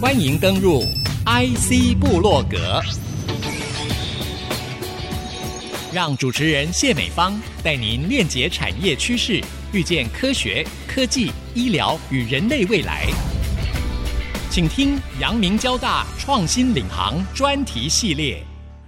欢迎登入 IC 部落格，让主持人谢美芳带您链接产业趋势，遇见科学、科技、医疗与人类未来。请听阳明交大创新领航专题系列。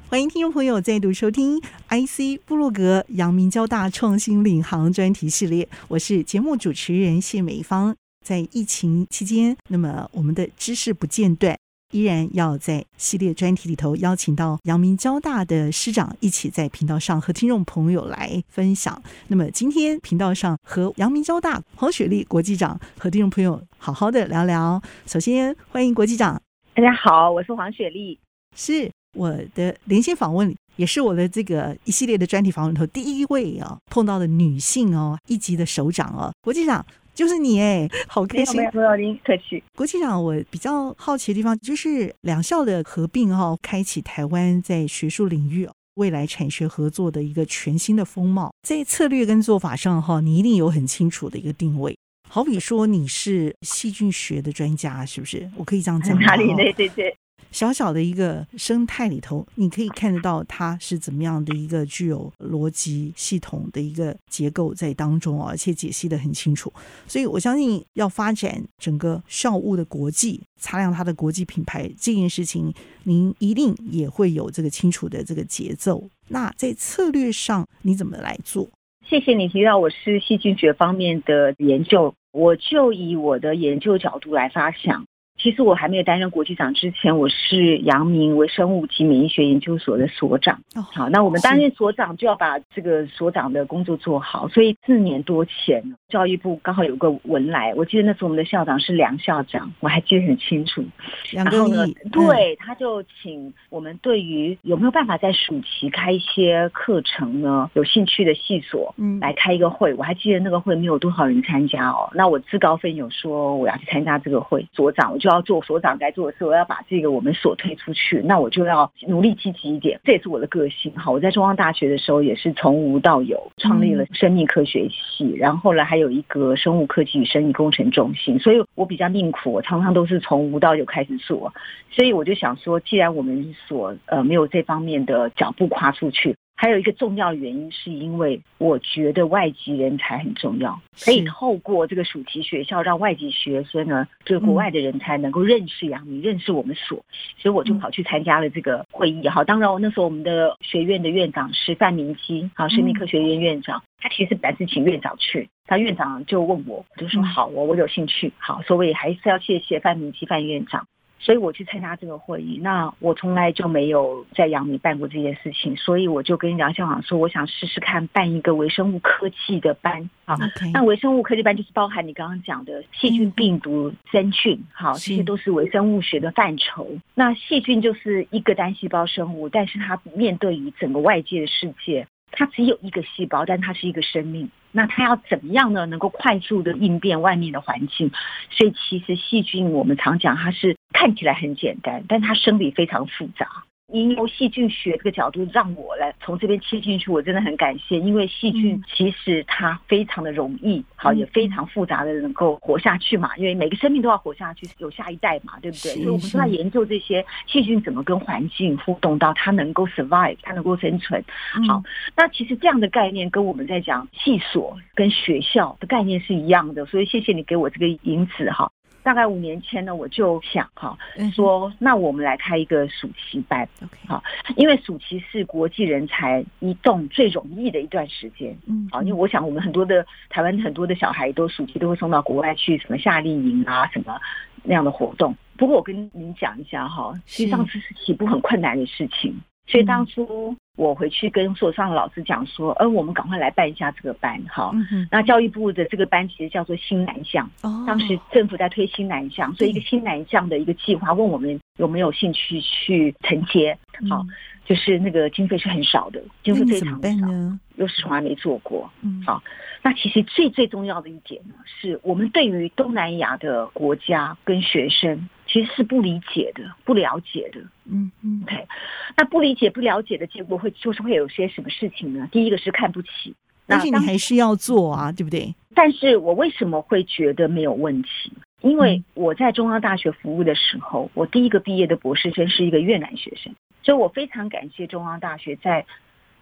欢迎听众朋友再度收听 IC 部落格阳明交大创新领航专题系列，我是节目主持人谢美芳。在疫情期间，那么我们的知识不间断，依然要在系列专题里头邀请到阳明交大的师长一起在频道上和听众朋友来分享。那么今天频道上和阳明交大黄雪丽国际长和听众朋友好好的聊聊。首先欢迎国际长，大家好，我是黄雪丽，是。我的连线访问也是我的这个一系列的专题访问里头第一位啊碰到的女性哦，一级的首长哦，国际长就是你哎，好开心！没有您客气。国际长，我比较好奇的地方就是两校的合并哈、哦，开启台湾在学术领域未来产学合作的一个全新的风貌。在策略跟做法上哈，你一定有很清楚的一个定位。好比说你是细菌学的专家，是不是？我可以这样讲吗？哪里？对对对。小小的一个生态里头，你可以看得到它是怎么样的一个具有逻辑系统的一个结构在当中，而且解析的很清楚。所以我相信，要发展整个校务的国际，擦亮它的国际品牌这件事情，您一定也会有这个清楚的这个节奏。那在策略上，你怎么来做？谢谢你提到我是细菌学方面的研究，我就以我的研究角度来发想。其实我还没有担任国际长之前，我是阳明微生物及免疫学研究所的所长。好，那我们担任所长就要把这个所长的工作做好。所以四年多前，教育部刚好有个文来，我记得那时候我们的校长是梁校长，我还记得很清楚。然后呢，对，他就请我们对于有没有办法在暑期开一些课程呢？有兴趣的系所，嗯，来开一个会。我还记得那个会没有多少人参加哦。那我自告奋勇说我要去参加这个会，所长我就。要做所长该做的事，我要把这个我们所推出去，那我就要努力积极一点，这也是我的个性。好，我在中央大学的时候也是从无到有，创立了生命科学系，然后后来还有一个生物科技与生命工程中心，所以我比较命苦，我常常都是从无到有开始做，所以我就想说，既然我们所呃没有这方面的脚步跨出去。还有一个重要原因，是因为我觉得外籍人才很重要，可以透过这个暑期学校，让外籍学生呢，就是国外的人才能够认识阳明，认识我们所，所以我就跑去参加了这个会议。哈，当然我那时候我们的学院的院长是范明基，好，生命科学院院长，他其实本来是请院长去，他院长就问我，我就说好，我我有兴趣，好，所以还是要谢谢范明基范院长。所以我去参加这个会议，那我从来就没有在阳明办过这件事情，所以我就跟梁校长说，我想试试看办一个微生物科技的班啊。那微生物科技班就是包含你刚刚讲的细菌、病毒、真菌，好，这些都是微生物学的范畴。那细菌就是一个单细胞生物，但是它面对于整个外界的世界。它只有一个细胞，但它是一个生命。那它要怎么样呢？能够快速的应变外面的环境。所以其实细菌，我们常讲它是看起来很简单，但它生理非常复杂。因由细菌学这个角度让我来从这边切进去，我真的很感谢。因为细菌其实它非常的容易，好也非常复杂的能够活下去嘛。因为每个生命都要活下去，有下一代嘛，对不对？所以我们都在研究这些细菌怎么跟环境互动，到它能够 survive，它能够生存。好，那其实这样的概念跟我们在讲系所跟学校的概念是一样的。所以谢谢你给我这个引子哈。大概五年前呢，我就想哈，说那我们来开一个暑期班。好，因为暑期是国际人才移动最容易的一段时间，嗯，好，因为我想我们很多的台湾很多的小孩都暑期都会送到国外去，什么夏令营啊，什么那样的活动。不过我跟您讲一下哈，其实上次是起步很困难的事情。所以当初我回去跟所上的老师讲说，呃，我们赶快来办一下这个班，好。那教育部的这个班其实叫做新南向，当时政府在推新南向，所以一个新南向的一个计划，问我们有没有兴趣去承接，好，就是那个经费是很少的，经费非常少，又是从来没做过，嗯好。那其实最最重要的一点呢，是我们对于东南亚的国家跟学生。其实是不理解的，不了解的，嗯嗯，OK，那不理解、不了解的结果会就是会有些什么事情呢？第一个是看不起，但是你还是要做啊，对不对？但是我为什么会觉得没有问题？因为我在中央大学服务的时候，我第一个毕业的博士生是一个越南学生，所以我非常感谢中央大学在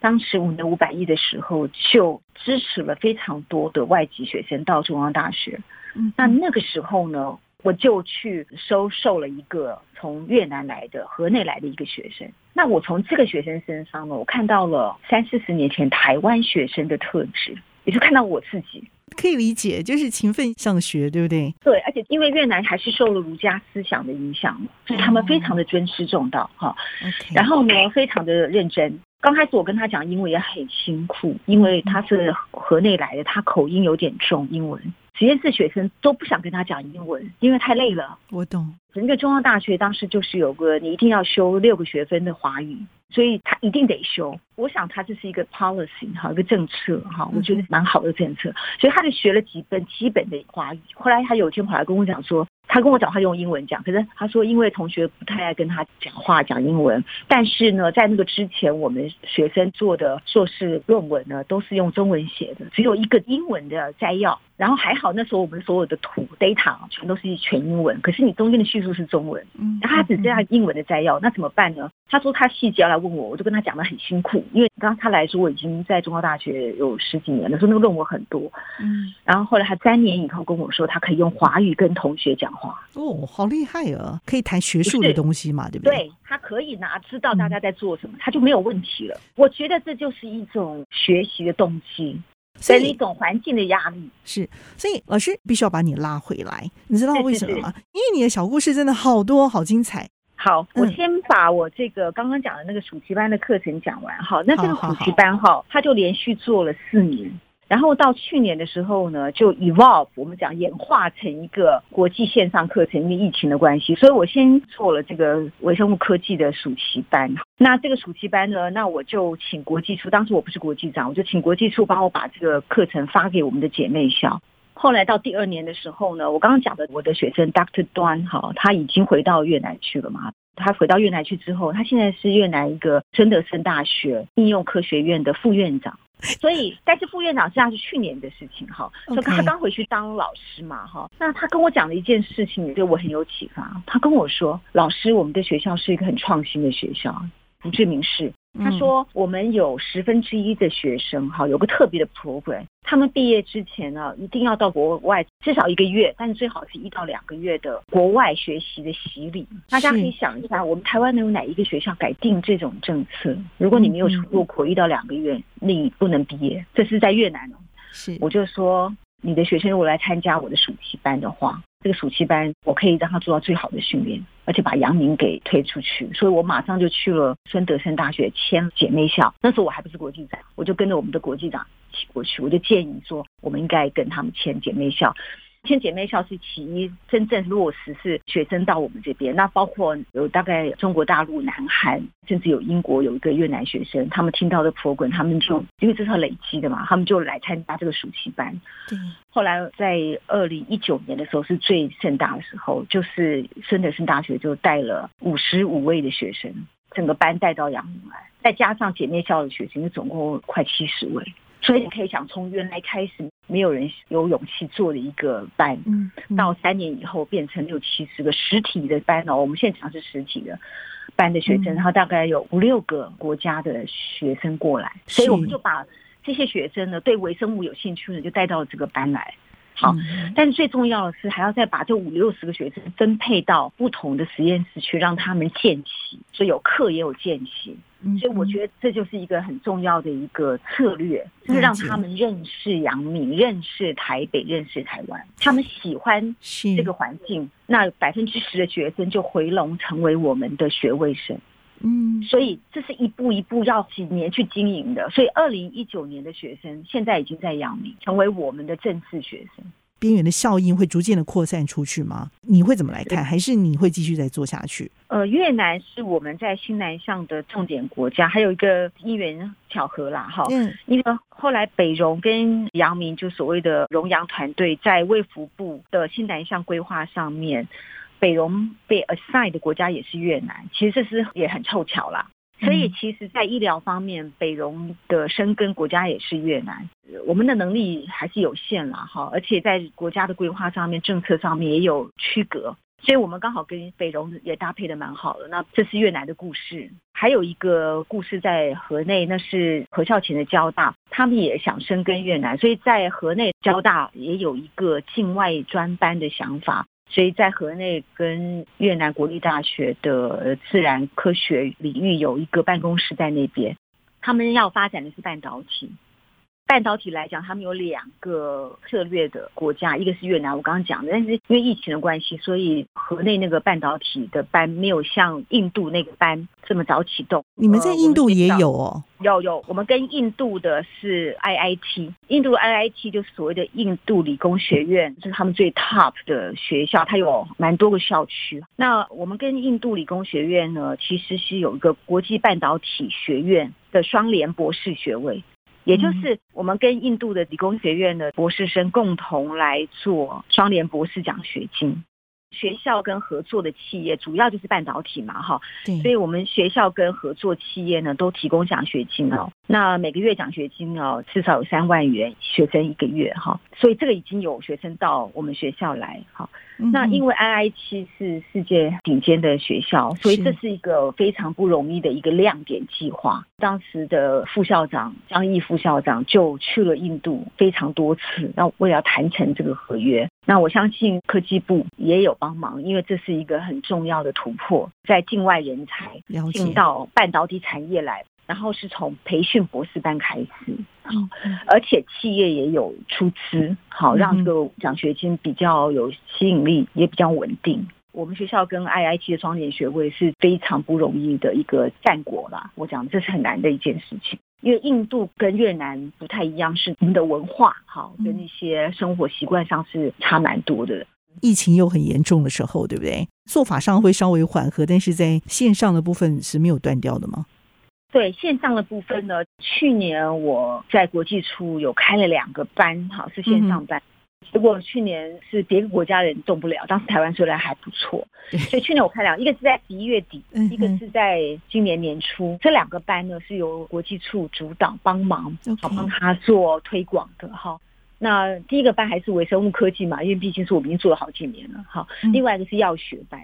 当时五年五百亿的时候就支持了非常多的外籍学生到中央大学。嗯，那那个时候呢，我就去收受了一个从越南来的河内来的一个学生。那我从这个学生身上呢，我看到了三四十年前台湾学生的特质，也就看到我自己。可以理解，就是勤奋上学，对不对？对，而且因为越南还是受了儒家思想的影响，所以他们非常的尊师重道哈。然后呢，非常的认真。刚开始我跟他讲英文也很辛苦，因为他是河内来的，他口音有点重，英文。实验室学生都不想跟他讲英文，因为太累了。我懂。整个中央大学当时就是有个你一定要修六个学分的华语。所以他一定得修，我想他这是一个 policy 哈，一个政策哈，我觉得蛮好的政策。所以他就学了几本基本的华语。后来他有一天跑来跟我讲说，他跟我讲他用英文讲，可是他说因为同学不太爱跟他讲话讲英文，但是呢，在那个之前我们学生做的硕士论文呢，都是用中文写的，只有一个英文的摘要。然后还好那时候我们所有的图 data 全都是全英文，可是你中间的叙述是中文，然后他只剩下英文的摘要，那怎么办呢？他说他细节要来问我，我就跟他讲的很辛苦，因为刚刚他来说我已经在中国大学有十几年了，说那个论文很多，嗯，然后后来他三年以后跟我说，他可以用华语跟同学讲话，哦，好厉害啊，可以谈学术的东西嘛，对不对？对，他可以拿知道大家在做什么，他就没有问题了。我觉得这就是一种学习的动机，所以一种环境的压力是，所以老师必须要把你拉回来，你知道为什么吗？因为你的小故事真的好多，好精彩。好，我先把我这个刚刚讲的那个暑期班的课程讲完。好，那这个暑期班哈，他就连续做了四年，然后到去年的时候呢，就 evolve，我们讲演化成一个国际线上课程，因为疫情的关系，所以我先做了这个微生物科技的暑期班。那这个暑期班呢，那我就请国际处，当时我不是国际长，我就请国际处帮我把这个课程发给我们的姐妹校。后来到第二年的时候呢，我刚刚讲的我的学生 Dr. 端哈，他已经回到越南去了嘛。他回到越南去之后，他现在是越南一个孙德森大学应用科学院的副院长。所以，但是副院长实际上是去年的事情哈。所以他刚回去当老师嘛哈。那他跟我讲了一件事情，对我很有启发。他跟我说：“老师，我们的学校是一个很创新的学校，胡志明市。”他说：“我们有十分之一的学生，哈，有个特别的 program。他们毕业之前呢，一定要到国外至少一个月，但是最好是一到两个月的国外学习的洗礼。大家可以想一下，我们台湾能有哪一个学校改定这种政策？如果你没有出过国一到两个月，你不能毕业。这是在越南哦。是，我就说。”你的学生如果来参加我的暑期班的话，这个暑期班我可以让他做到最好的训练，而且把杨明给推出去。所以我马上就去了孙德森大学签姐妹校。那时候我还不是国际长，我就跟着我们的国际长一起过去。我就建议说，我们应该跟他们签姐妹校。签姐妹校是其一，真正落实是学生到我们这边，那包括有大概中国大陆、南韩，甚至有英国有一个越南学生，他们听到的 program，他们就因为这是要累积的嘛，他们就来参加这个暑期班。对。后来在二零一九年的时候是最盛大的时候，就是孙德森大学就带了五十五位的学生，整个班带到阳明来，再加上姐妹校的学生，总共快七十位。所以你可以想，从原来开始没有人有勇气做的一个班，嗯，到三年以后变成六七十个实体的班哦。我们现场是实体的班的学生，然后大概有五六个国家的学生过来，所以我们就把这些学生呢，对微生物有兴趣的就带到这个班来。好，但是最重要的是还要再把这五六十个学生分配到不同的实验室去，让他们见习，所以有课也有见习。所以我觉得这就是一个很重要的一个策略，就是让他们认识阳明、认识台北、认识台湾。他们喜欢这个环境，那百分之十的学生就回笼成为我们的学位生。嗯，所以这是一步一步要几年去经营的。所以二零一九年的学生现在已经在阳明成为我们的正式学生。边缘的效应会逐渐的扩散出去吗？你会怎么来看？还是你会继续再做下去？呃，越南是我们在新南向的重点国家，还有一个因缘巧合啦，哈。嗯。因为后来北荣跟阳明就所谓的荣阳团队在卫福部的新南向规划上面。北荣被 assign 的国家也是越南，其实这是也很凑巧啦。所以其实，在医疗方面，北荣的生根国家也是越南，我们的能力还是有限啦，哈，而且在国家的规划上面、政策上面也有区隔。所以我们刚好跟北荣也搭配的蛮好的。那这是越南的故事，还有一个故事在河内，那是何孝勤的交大，他们也想深耕越南，所以在河内交大也有一个境外专班的想法。所以在河内跟越南国立大学的自然科学领域有一个办公室在那边，他们要发展的是半导体。半导体来讲，他们有两个策略的国家，一个是越南，我刚刚讲的，但是因为疫情的关系，所以河内那个半导体的班没有像印度那个班这么早启动。你们在印度也有哦？有有，我们跟印度的是 IIT，印度 IIT 就是所谓的印度理工学院，是他们最 top 的学校，它有蛮多个校区。那我们跟印度理工学院呢，其实是有一个国际半导体学院的双联博士学位。也就是我们跟印度的理工学院的博士生共同来做双联博士奖学金，学校跟合作的企业主要就是半导体嘛，哈，对，所以我们学校跟合作企业呢都提供奖学金哦，那每个月奖学金哦至少有三万元，学生一个月哈，所以这个已经有学生到我们学校来，哈。那因为 IIT 是世界顶尖的学校，所以这是一个非常不容易的一个亮点计划。当时的副校长张毅副校长就去了印度非常多次，那为了谈成这个合约。那我相信科技部也有帮忙，因为这是一个很重要的突破，在境外人才进到半导体产业来。然后是从培训博士班开始，而且企业也有出资，好让这个奖学金比较有吸引力，也比较稳定。我们学校跟 IIT 的双联学位是非常不容易的一个战果啦。我讲这是很难的一件事情，因为印度跟越南不太一样，是我们的文化好跟一些生活习惯上是差蛮多的。疫情又很严重的时候，对不对？做法上会稍微缓和，但是在线上的部分是没有断掉的吗？对线上的部分呢，去年我在国际处有开了两个班，哈，是线上班。结果去年是别的国家人动不了，当时台湾虽然还不错，所以去年我开两个，一个是在十一月底，一个是在今年年初。这两个班呢是由国际处主导帮忙，好帮他做推广的哈。那第一个班还是微生物科技嘛，因为毕竟是我们已经做了好几年了，哈。另外一个是药学班。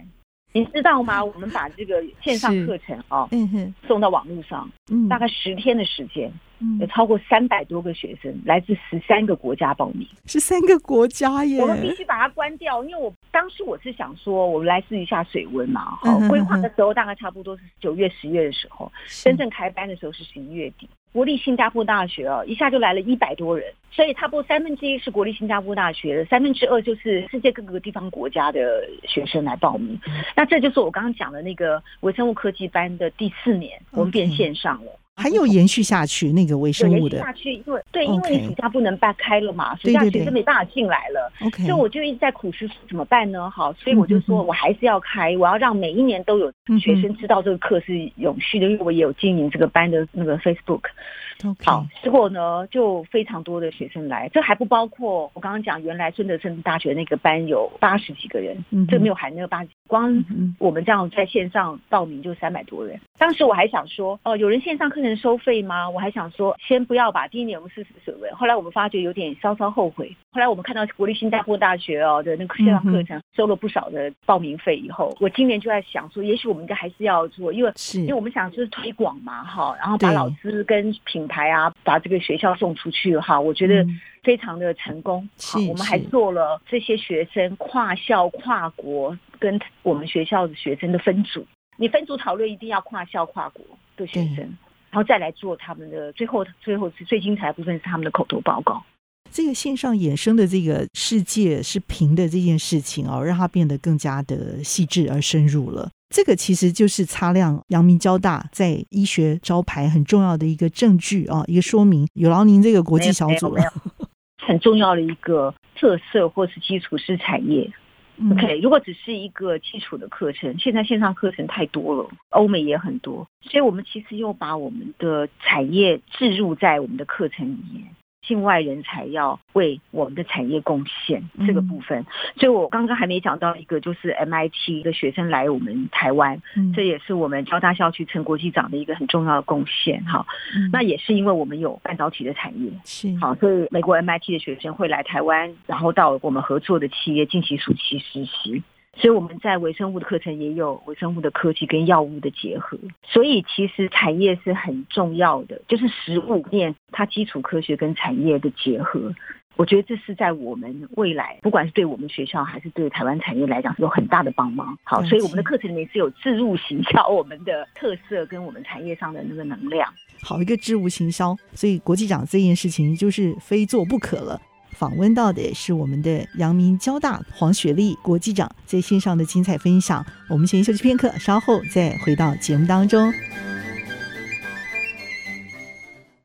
你知道吗？我们把这个线上课程啊，嗯哼，送到网络上，嗯，大概十天的时间，嗯，有超过三百多个学生来自十三个国家报名，十三个国家耶！我们必须把它关掉，因为我当时我是想说，我们来试一下水温嘛，好，规划的时候大概差不多是九月、十月的时候，真正开班的时候是十一月底。国立新加坡大学哦，一下就来了一百多人，所以差不多三分之一是国立新加坡大学的，三分之二就是世界各个地方国家的学生来报名。那这就是我刚刚讲的那个微生物科技班的第四年，我们变线上了。Okay. 还有延续下去那个微生物的，下去，因为对，因为暑假不能办开了嘛，暑假学生没办法进来了，所以我就一直在苦思怎么办呢？好，所以我就说我还是要开，我要让每一年都有学生知道这个课是永续的，因为我也有经营这个班的那个 Facebook。好，结果呢就非常多的学生来，这还不包括我刚刚讲原来孙德生大学那个班有八十几个人，这没有含那个八十，光我们这样在线上报名就三百多人。当时我还想说，哦，有人线上课程收费吗？我还想说，先不要吧。第一年我们试试水温，后来我们发觉有点稍稍后悔。后来我们看到国立新加坡大学哦的那个线上课程收了不少的报名费以后，我今年就在想说，也许我们应该还是要做，因为因为我们想就是推广嘛，哈，然后把老师跟品牌啊，把这个学校送出去哈，我觉得非常的成功。好，我们还做了这些学生跨校跨国跟我们学校的学生的分组。你分组讨论一定要跨校跨国的学生，然后再来做他们的最后最后是最精彩的部分是他们的口头报告。这个线上衍生的这个世界是平的这件事情哦，让它变得更加的细致而深入了。这个其实就是擦亮阳明交大在医学招牌很重要的一个证据啊，一个说明。有劳您这个国际小组了，很重要的一个特色或是基础是产业。OK，如果只是一个基础的课程，现在线上课程太多了，欧美也很多，所以我们其实又把我们的产业置入在我们的课程里面。境外人才要为我们的产业贡献这个部分。所以我刚刚还没讲到一个，就是 MIT 的学生来我们台湾，这也是我们交大校区成国际长的一个很重要的贡献。哈，那也是因为我们有半导体的产业，是好，所以美国 MIT 的学生会来台湾，然后到我们合作的企业进行暑期实习。所以我们在微生物的课程也有微生物的科技跟药物的结合，所以其实产业是很重要的，就是食物链它基础科学跟产业的结合，我觉得这是在我们未来，不管是对我们学校还是对台湾产业来讲，是有很大的帮忙。好，所以我们的课程里面是有置入行销我们的特色跟我们产业上的那个能量。好一个置入行销，所以国际长这件事情就是非做不可了。访问到的是我们的阳明交大黄雪丽国际长在线上的精彩分享。我们先休息片刻，稍后再回到节目当中。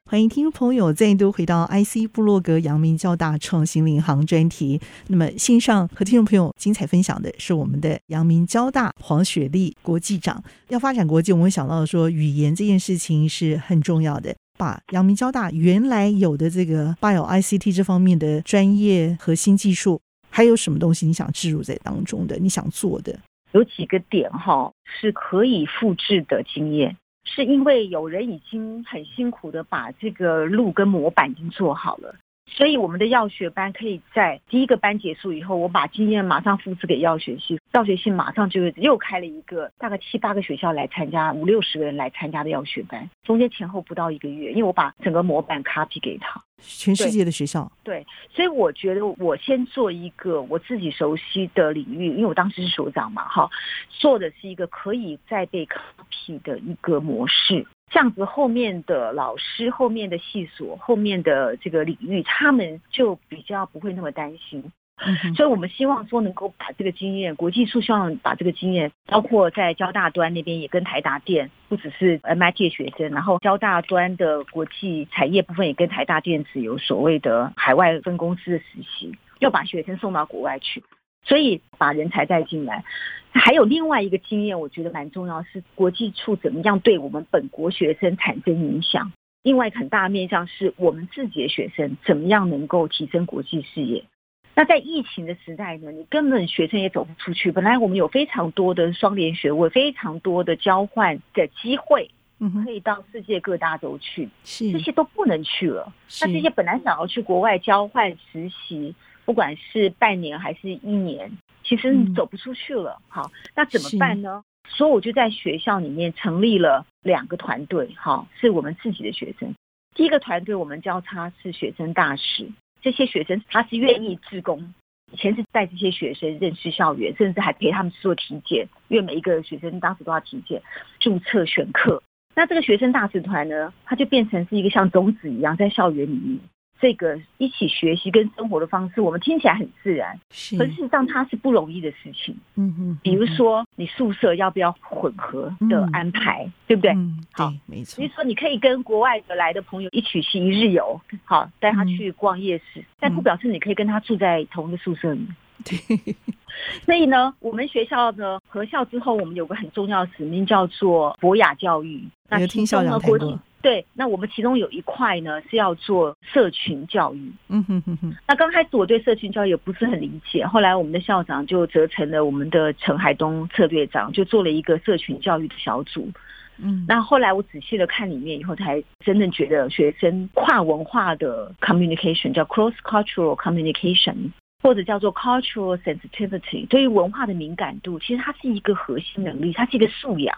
欢迎听众朋友再度回到 IC 部落格阳明交大创新领航专题。那么线上和听众朋友精彩分享的是我们的阳明交大黄雪丽国际长。要发展国际，我们想到说语言这件事情是很重要的。把阳明交大原来有的这个 Bio ICT 这方面的专业核心技术，还有什么东西你想置入在当中的？你想做的有几个点哈，是可以复制的经验，是因为有人已经很辛苦的把这个路跟模板已经做好了。所以我们的药学班可以在第一个班结束以后，我把经验马上复制给药学系，药学系马上就又开了一个大概七八个学校来参加，五六十个人来参加的药学班，中间前后不到一个月，因为我把整个模板 copy 给他，全世界的学校。对，所以我觉得我先做一个我自己熟悉的领域，因为我当时是所长嘛，哈，做的是一个可以再被 copy 的一个模式。这样子，后面的老师、后面的系所、后面的这个领域，他们就比较不会那么担心。嗯，所以我们希望说，能够把这个经验，国际处希望把这个经验，包括在交大端那边也跟台达电，不只是 MIT 的学生，然后交大端的国际产业部分也跟台大电子有所谓的海外分公司的实习，要把学生送到国外去。所以把人才带进来，还有另外一个经验，我觉得蛮重要，是国际处怎么样对我们本国学生产生影响。另外很大的面向是我们自己的学生怎么样能够提升国际视野。那在疫情的时代呢，你根本学生也走不出去。本来我们有非常多的双联学位，非常多的交换的机会，嗯，可以到世界各大洲去，是这些都不能去了。那这些本来想要去国外交换实习。不管是半年还是一年，其实你走不出去了。嗯、好，那怎么办呢？所以我就在学校里面成立了两个团队，好，是我们自己的学生。第一个团队我们叫他是学生大使，这些学生他是愿意自工，以前是带这些学生认识校园，甚至还陪他们做体检，因为每一个学生当时都要体检、注册、选课。那这个学生大使团呢，他就变成是一个像种子一样在校园里面。这个一起学习跟生活的方式，我们听起来很自然，是，可是事实上它是不容易的事情。嗯嗯，比如说你宿舍要不要混合的安排，嗯、对不对？嗯，好，没错。比如说你可以跟国外的来的朋友一起去一日游，好，带他去逛夜市，嗯、但不表示你可以跟他住在同一个宿舍里。对，所以呢，我们学校的合校之后，我们有个很重要的使命，叫做博雅教育。那听校长谈过。对，那我们其中有一块呢是要做社群教育。嗯哼哼哼。那刚开始我对社群教育也不是很理解，后来我们的校长就责成了我们的陈海东策略长，就做了一个社群教育的小组。嗯，那后来我仔细的看里面以后，才真正觉得学生跨文化的 communication 叫 cross cultural communication，或者叫做 cultural sensitivity，对于文化的敏感度，其实它是一个核心能力，它是一个素养。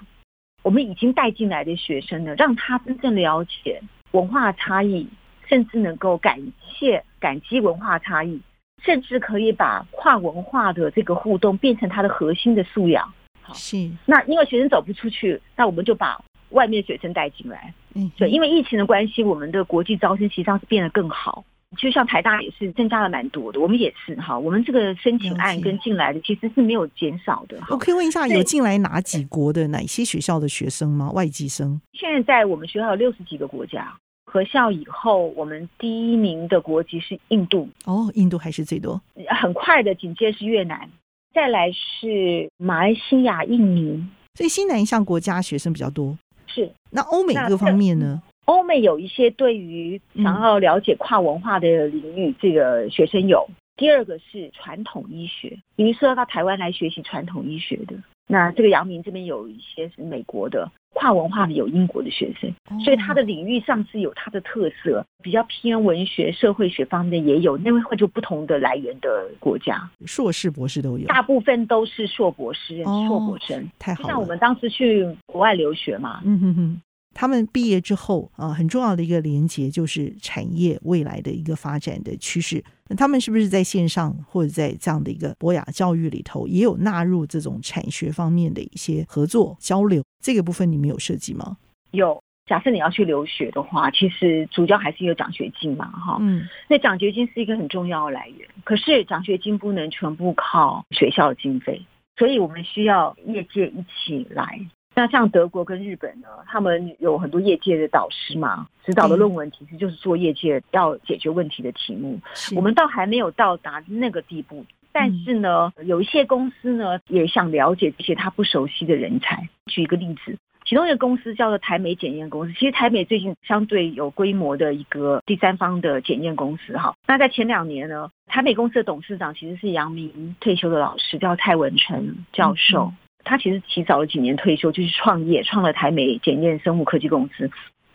我们已经带进来的学生呢，让他真正了解文化差异，甚至能够感谢、感激文化差异，甚至可以把跨文化的这个互动变成他的核心的素养。好，是。那因为学生走不出去，那我们就把外面的学生带进来。嗯，对，因为疫情的关系，我们的国际招生实际上是变得更好。就像台大也是增加了蛮多的，我们也是哈，我们这个申请案跟进来的其实是没有减少的。我可以问一下，有进来哪几国的哪些学校的学生吗？外籍生？现在在我们学校有六十几个国家，合校以后，我们第一名的国籍是印度。哦，印度还是最多。很快的，紧接是越南，再来是马来西亚、印尼。所以新南向国家学生比较多。是。那欧美各方面呢？欧美有一些对于想要了解跨文化的领域，这个学生有。第二个是传统医学，比如说要到台湾来学习传统医学的，那这个阳明这边有一些是美国的跨文化的，有英国的学生，所以他的领域上是有他的特色，比较偏文学、社会学方面的也有，那会就不同的来源的国家，硕士、博士都有，大部分都是硕博士、硕博生，太好了。像我们当时去国外留学嘛，嗯哼哼。他们毕业之后啊，很重要的一个连接就是产业未来的一个发展的趋势。那他们是不是在线上或者在这样的一个博雅教育里头，也有纳入这种产学方面的一些合作交流？这个部分你们有设计吗？有。假设你要去留学的话，其实主教还是有奖学金嘛，哈。嗯。那奖学金是一个很重要的来源，可是奖学金不能全部靠学校的经费，所以我们需要业界一起来。那像德国跟日本呢，他们有很多业界的导师嘛，指导的论文其实就是做业界要解决问题的题目。是我们倒还没有到达那个地步，但是呢，有一些公司呢也想了解这些他不熟悉的人才。举一个例子，其中一个公司叫做台美检验公司。其实台美最近相对有规模的一个第三方的检验公司哈。那在前两年呢，台美公司的董事长其实是阳明退休的老师，叫蔡文成教授。嗯他其实提早了几年退休，就是创业，创了台美检验生物科技公司。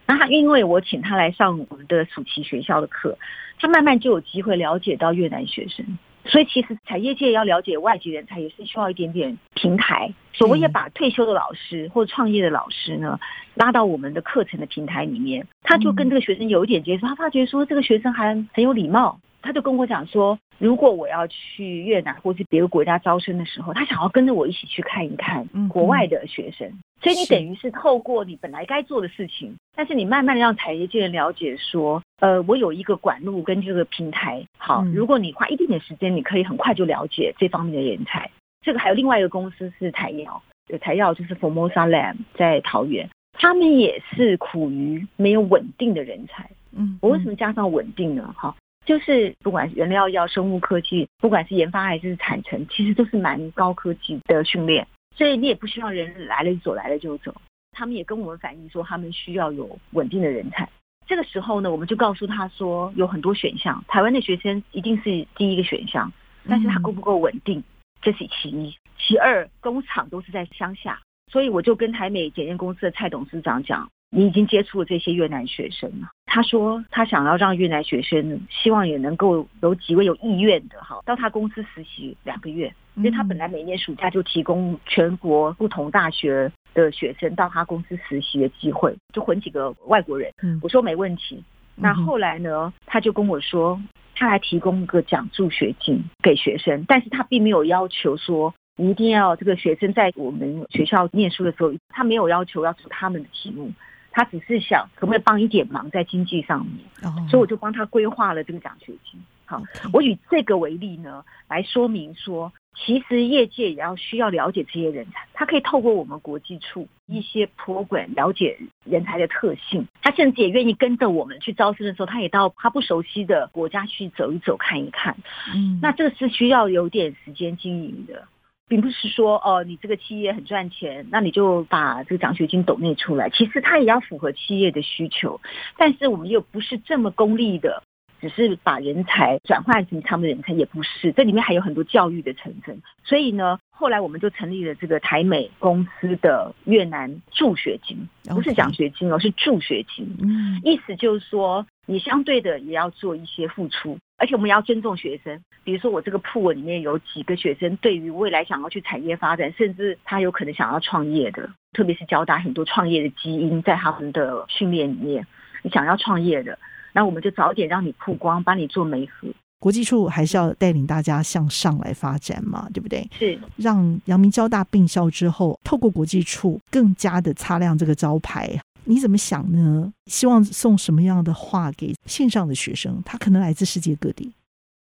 那他因为我请他来上我们的暑期学校的课，他慢慢就有机会了解到越南学生。所以其实产业界要了解外籍人才，也是需要一点点平台。所以我也把退休的老师或创业的老师呢拉到我们的课程的平台里面，他就跟这个学生有一点接触，他发觉说这个学生还很有礼貌。他就跟我讲说，如果我要去越南或是别的国家招生的时候，他想要跟着我一起去看一看国外的学生。嗯、所以你等于是透过你本来该做的事情，是但是你慢慢的让产业界人了解说，呃，我有一个管路跟这个平台。好，嗯、如果你花一定点时间，你可以很快就了解这方面的人才。这个还有另外一个公司是台药，台药就是 Formosa Lab 在桃园，他们也是苦于没有稳定的人才。嗯，我为什么加上稳定呢？哈。就是不管是原料药、生物科技，不管是研发还是产程，其实都是蛮高科技的训练，所以你也不希望人来了就走，来了就走。他们也跟我们反映说，他们需要有稳定的人才。这个时候呢，我们就告诉他说，有很多选项，台湾的学生一定是第一个选项，但是他够不够稳定，这是其一。其二，工厂都是在乡下，所以我就跟台美检验公司的蔡董事长讲。你已经接触了这些越南学生了。他说他想要让越南学生，希望也能够有几位有意愿的哈，到他公司实习两个月，因为他本来每年暑假就提供全国不同大学的学生到他公司实习的机会，就混几个外国人。我说没问题。那后来呢，他就跟我说，他还提供一个奖助学金给学生，但是他并没有要求说。你一定要这个学生在我们学校念书的时候，他没有要求要出他们的题目，他只是想可不可以帮一点忙在经济上面，所以我就帮他规划了这个奖学金。好，我以这个为例呢，来说明说，其实业界也要需要了解这些人才，他可以透过我们国际处一些 program 了解人才的特性，他甚至也愿意跟着我们去招生的时候，他也到他不熟悉的国家去走一走看一看。嗯，那这个是需要有点时间经营的。并不是说哦，你这个企业很赚钱，那你就把这个奖学金抖内出来。其实它也要符合企业的需求，但是我们又不是这么功利的，只是把人才转换成他们的人才，也不是。这里面还有很多教育的成分。所以呢，后来我们就成立了这个台美公司的越南助学金，不是奖学金哦，是助学金。嗯，意思就是说，你相对的也要做一些付出。而且我们要尊重学生，比如说我这个 pool 里面有几个学生，对于未来想要去产业发展，甚至他有可能想要创业的，特别是交大很多创业的基因在他们的训练里面。你想要创业的，那我们就早点让你曝光，帮你做媒合。国际处还是要带领大家向上来发展嘛，对不对？是让阳明交大并校之后，透过国际处更加的擦亮这个招牌。你怎么想呢？希望送什么样的话给线上的学生？他可能来自世界各地。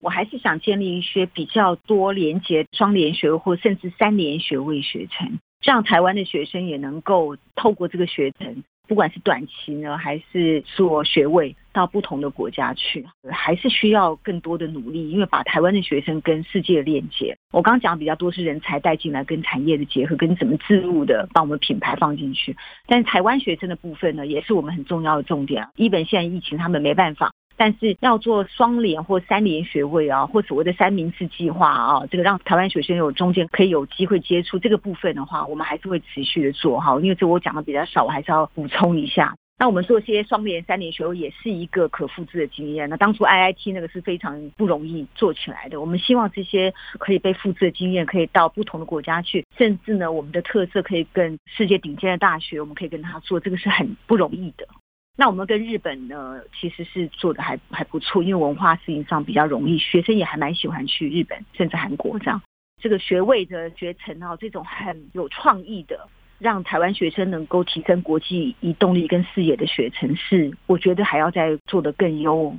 我还是想建立一些比较多连接双联学位或甚至三联学位学程，这样台湾的学生也能够透过这个学程不管是短期呢，还是做学位到不同的国家去，还是需要更多的努力，因为把台湾的学生跟世界链接。我刚刚讲比较多是人才带进来跟产业的结合，跟怎么置入的，把我们品牌放进去。但是台湾学生的部分呢，也是我们很重要的重点啊。一本现在疫情他们没办法，但是要做双联或三联学位啊，或所谓的三明治计划啊，这个让台湾学生有中间可以有机会接触这个部分的话，我们还是会持续的做哈。因为这我讲的比较少，我还是要补充一下。那我们做些双联、三联学位也是一个可复制的经验。那当初 IIT 那个是非常不容易做起来的。我们希望这些可以被复制的经验，可以到不同的国家去，甚至呢，我们的特色可以跟世界顶尖的大学，我们可以跟他做，这个是很不容易的。那我们跟日本呢，其实是做的还还不错，因为文化适应上比较容易，学生也还蛮喜欢去日本，甚至韩国这样。这个学位的学程啊，这种很有创意的。让台湾学生能够提升国际移动力跟视野的学程是，我觉得还要再做得更优。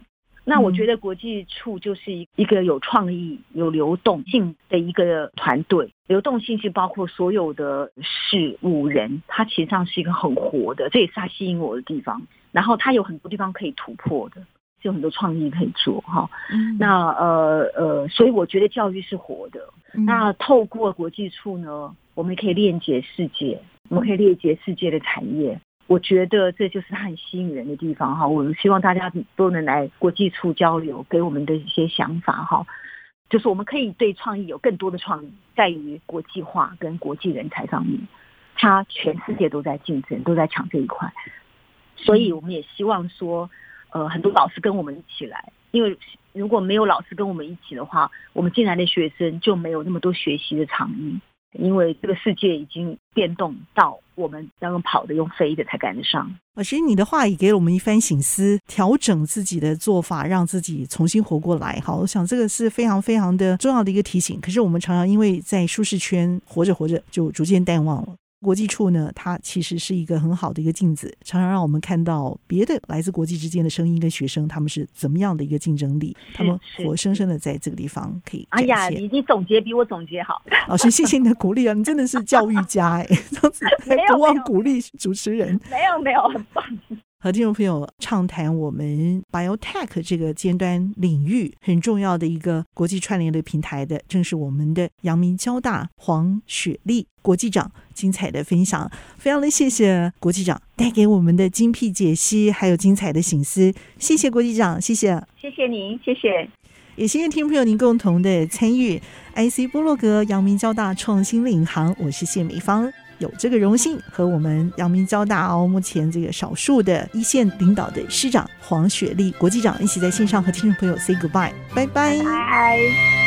那我觉得国际处就是一个有创意、有流动性的一个团队。流动性是包括所有的事物人，它其实上是一个很活的，这也是它吸引我的地方。然后它有很多地方可以突破的，有很多创意可以做哈。那呃呃，所以我觉得教育是活的。那透过国际处呢，我们可以链接世界，我们可以链接世界的产业。我觉得这就是它很吸引人的地方哈。我们希望大家都能来国际处交流，给我们的一些想法哈。就是我们可以对创意有更多的创意，在于国际化跟国际人才上面，它全世界都在竞争，都在抢这一块。所以我们也希望说，呃，很多老师跟我们一起来，因为。如果没有老师跟我们一起的话，我们进来的学生就没有那么多学习的场域，因为这个世界已经变动到我们要用跑的、用飞的才赶得上。老师，你的话也给了我们一番醒思，调整自己的做法，让自己重新活过来。好，我想这个是非常非常的重要的一个提醒。可是我们常常因为在舒适圈活着活着，就逐渐淡忘了。国际处呢，它其实是一个很好的一个镜子，常常让我们看到别的来自国际之间的声音跟学生，他们是怎么样的一个竞争力，他们活生生的在这个地方可以。哎呀，你你总结比我总结好，老师谢谢你的鼓励啊，你真的是教育家哎，这样子 不忘鼓励主持人，没有没有，很棒。和听众朋友畅谈我们 Biotech 这个尖端领域很重要的一个国际串联的平台的，正是我们的阳明交大黄雪莉国际长精彩的分享，非常的谢谢国际长带给我们的精辟解析，还有精彩的醒思，谢谢国际长，谢谢，谢谢您，谢谢，也谢谢听众朋友您共同的参与，IC 波洛格阳明交大创新领航，我是谢美芳。有这个荣幸和我们阳明交大哦，目前这个少数的一线领导的师长黄雪莉国际长一起在线上和听众朋友 say goodbye，拜拜。拜拜。